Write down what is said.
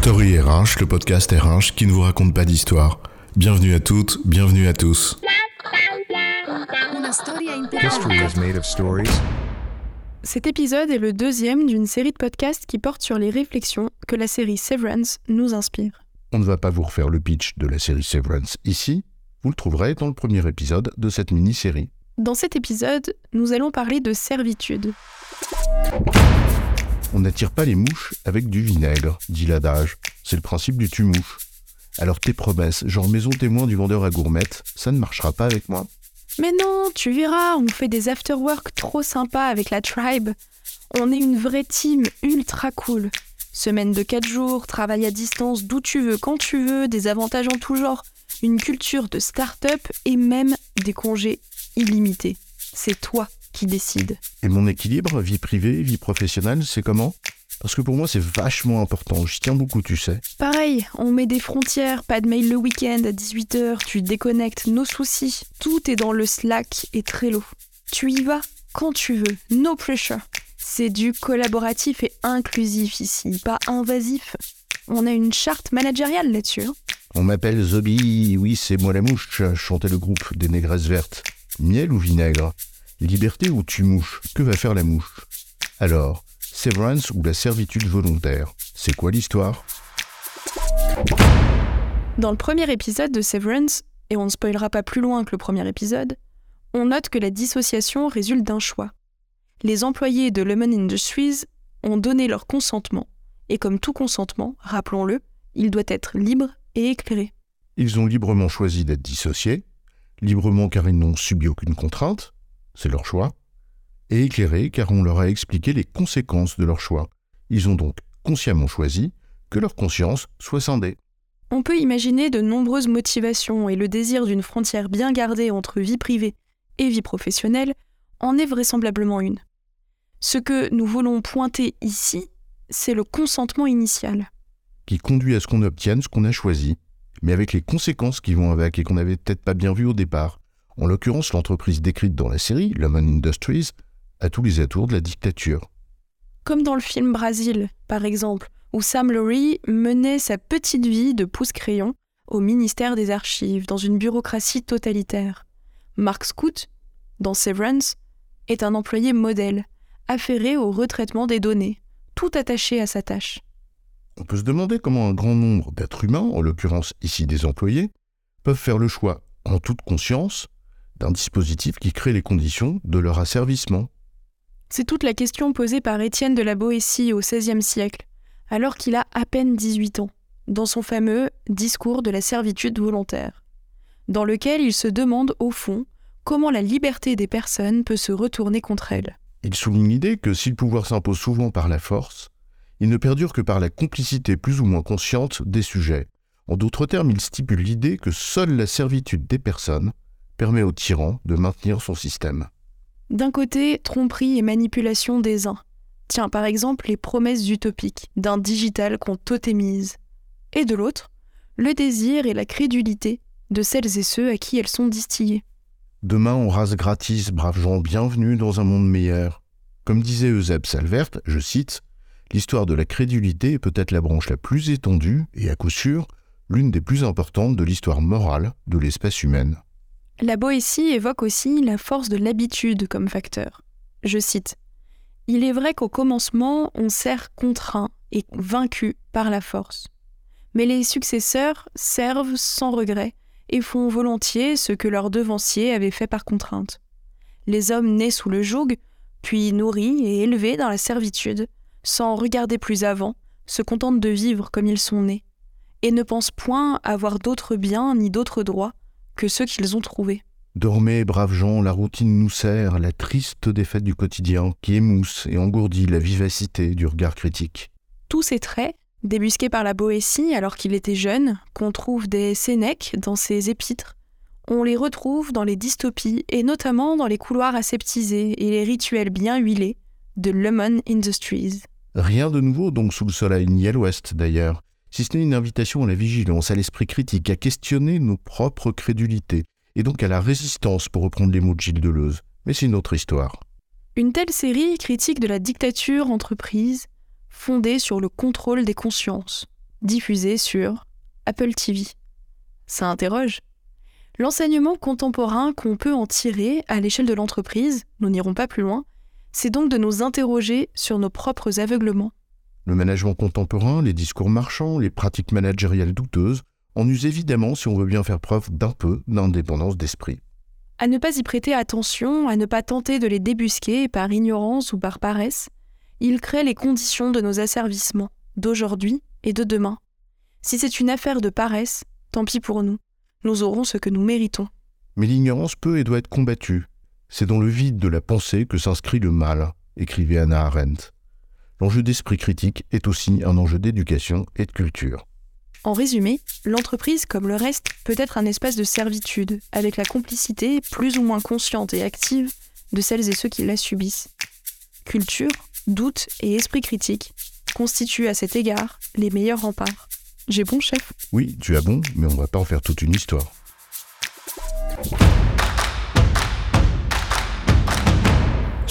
Story RH, le podcast RH qui ne vous raconte pas d'histoire. Bienvenue à toutes, bienvenue à tous. Cet épisode est le deuxième d'une série de podcasts qui porte sur les réflexions que la série Severance nous inspire. On ne va pas vous refaire le pitch de la série Severance ici, vous le trouverez dans le premier épisode de cette mini-série. Dans cet épisode, nous allons parler de servitude. On n'attire pas les mouches avec du vinaigre, dit l'adage. C'est le principe du tue-mouche. Alors tes promesses, genre maison témoin du vendeur à gourmette, ça ne marchera pas avec moi Mais non, tu verras, on fait des after-work trop sympas avec la tribe. On est une vraie team ultra cool. Semaine de 4 jours, travail à distance d'où tu veux, quand tu veux, des avantages en tout genre, une culture de start-up et même des congés illimités. C'est toi qui décides. Et mon équilibre, vie privée, vie professionnelle, c'est comment? Parce que pour moi, c'est vachement important. Je tiens beaucoup, tu sais. Pareil, on met des frontières, pas de mail le week-end à 18h, tu déconnectes, nos soucis. Tout est dans le Slack et Trello. Tu y vas quand tu veux, no pressure. C'est du collaboratif et inclusif ici, pas invasif. On a une charte managériale là-dessus. hein. On m'appelle Zobi, oui, c'est moi la mouche, chantait le groupe des négresses vertes. Miel ou vinaigre? Liberté ou tue-mouche Que va faire la mouche? Alors, severance ou la servitude volontaire? C'est quoi l'histoire? Dans le premier épisode de Severance, et on ne spoilera pas plus loin que le premier épisode, on note que la dissociation résulte d'un choix. Les employés de Lemon Industries ont donné leur consentement, et comme tout consentement, rappelons-le, il doit être libre et éclairé. Ils ont librement choisi d'être dissociés, librement car ils n'ont subi aucune contrainte, c'est leur choix, et éclairés car on leur a expliqué les conséquences de leur choix. Ils ont donc consciemment choisi que leur conscience soit scindée. On peut imaginer de nombreuses motivations et le désir d'une frontière bien gardée entre vie privée et vie professionnelle en est vraisemblablement une. Ce que nous voulons pointer ici, c'est le consentement initial. qui conduit à ce qu'on obtienne ce qu'on a choisi, mais avec les conséquences qui vont avec et qu'on n'avait peut-être pas bien vues au départ. En l'occurrence, l'entreprise décrite dans la série, Lemon Industries, a tous les atours de la dictature. Comme dans le film Brasil, par exemple, où Sam Laurie menait sa petite vie de pouce-crayon au ministère des Archives, dans une bureaucratie totalitaire. Mark Scoot, dans Severance, est un employé modèle, affairé au retraitement des données, tout attaché à sa tâche. On peut se demander comment un grand nombre d'êtres humains, en l'occurrence ici des employés, peuvent faire le choix, en toute conscience, d'un dispositif qui crée les conditions de leur asservissement. C'est toute la question posée par Étienne de la Boétie au XVIe siècle, alors qu'il a à peine 18 ans, dans son fameux Discours de la servitude volontaire, dans lequel il se demande au fond comment la liberté des personnes peut se retourner contre elles. Il souligne l'idée que si le pouvoir s'impose souvent par la force, il ne perdure que par la complicité plus ou moins consciente des sujets. En d'autres termes, il stipule l'idée que seule la servitude des personnes permet au tyran de maintenir son système. D'un côté, tromperie et manipulation des uns. Tiens, par exemple, les promesses utopiques d'un digital qu'on totémise. Et de l'autre, le désir et la crédulité de celles et ceux à qui elles sont distillées. Demain, on rase gratis, braves gens, bienvenue dans un monde meilleur. Comme disait Euseb Salvert, je cite, L'histoire de la crédulité est peut-être la branche la plus étendue et à coup sûr l'une des plus importantes de l'histoire morale de l'espèce humaine. La Boétie évoque aussi la force de l'habitude comme facteur. Je cite Il est vrai qu'au commencement, on sert contraint et vaincu par la force. Mais les successeurs servent sans regret et font volontiers ce que leurs devanciers avaient fait par contrainte. Les hommes nés sous le joug, puis nourris et élevés dans la servitude, sans regarder plus avant, se contentent de vivre comme ils sont nés, et ne pensent point avoir d'autres biens ni d'autres droits que ceux qu'ils ont trouvés. Dormez, braves gens, la routine nous sert, la triste défaite du quotidien qui émousse et engourdit la vivacité du regard critique. Tous ces traits, débusqués par la Boétie alors qu'il était jeune, qu'on trouve des Sénèques dans ses épîtres, on les retrouve dans les dystopies et notamment dans les couloirs aseptisés et les rituels bien huilés de Lemon Industries. Rien de nouveau donc sous le soleil, ni à l'ouest d'ailleurs, si ce n'est une invitation à la vigilance, à l'esprit critique, à questionner nos propres crédulités, et donc à la résistance pour reprendre les mots de Gilles Deleuze. Mais c'est une autre histoire. Une telle série critique de la dictature entreprise, fondée sur le contrôle des consciences. diffusée sur Apple TV. Ça interroge. L'enseignement contemporain qu'on peut en tirer à l'échelle de l'entreprise, nous n'irons pas plus loin, c'est donc de nous interroger sur nos propres aveuglements. Le management contemporain, les discours marchands, les pratiques managériales douteuses en usent évidemment si on veut bien faire preuve d'un peu d'indépendance d'esprit. À ne pas y prêter attention, à ne pas tenter de les débusquer par ignorance ou par paresse, ils créent les conditions de nos asservissements, d'aujourd'hui et de demain. Si c'est une affaire de paresse, tant pis pour nous, nous aurons ce que nous méritons. Mais l'ignorance peut et doit être combattue. C'est dans le vide de la pensée que s'inscrit le mal, écrivait Anna Arendt. L'enjeu d'esprit critique est aussi un enjeu d'éducation et de culture. En résumé, l'entreprise, comme le reste, peut être un espace de servitude, avec la complicité plus ou moins consciente et active de celles et ceux qui la subissent. Culture, doute et esprit critique constituent à cet égard les meilleurs remparts. J'ai bon, chef? Oui, tu as bon, mais on va pas en faire toute une histoire.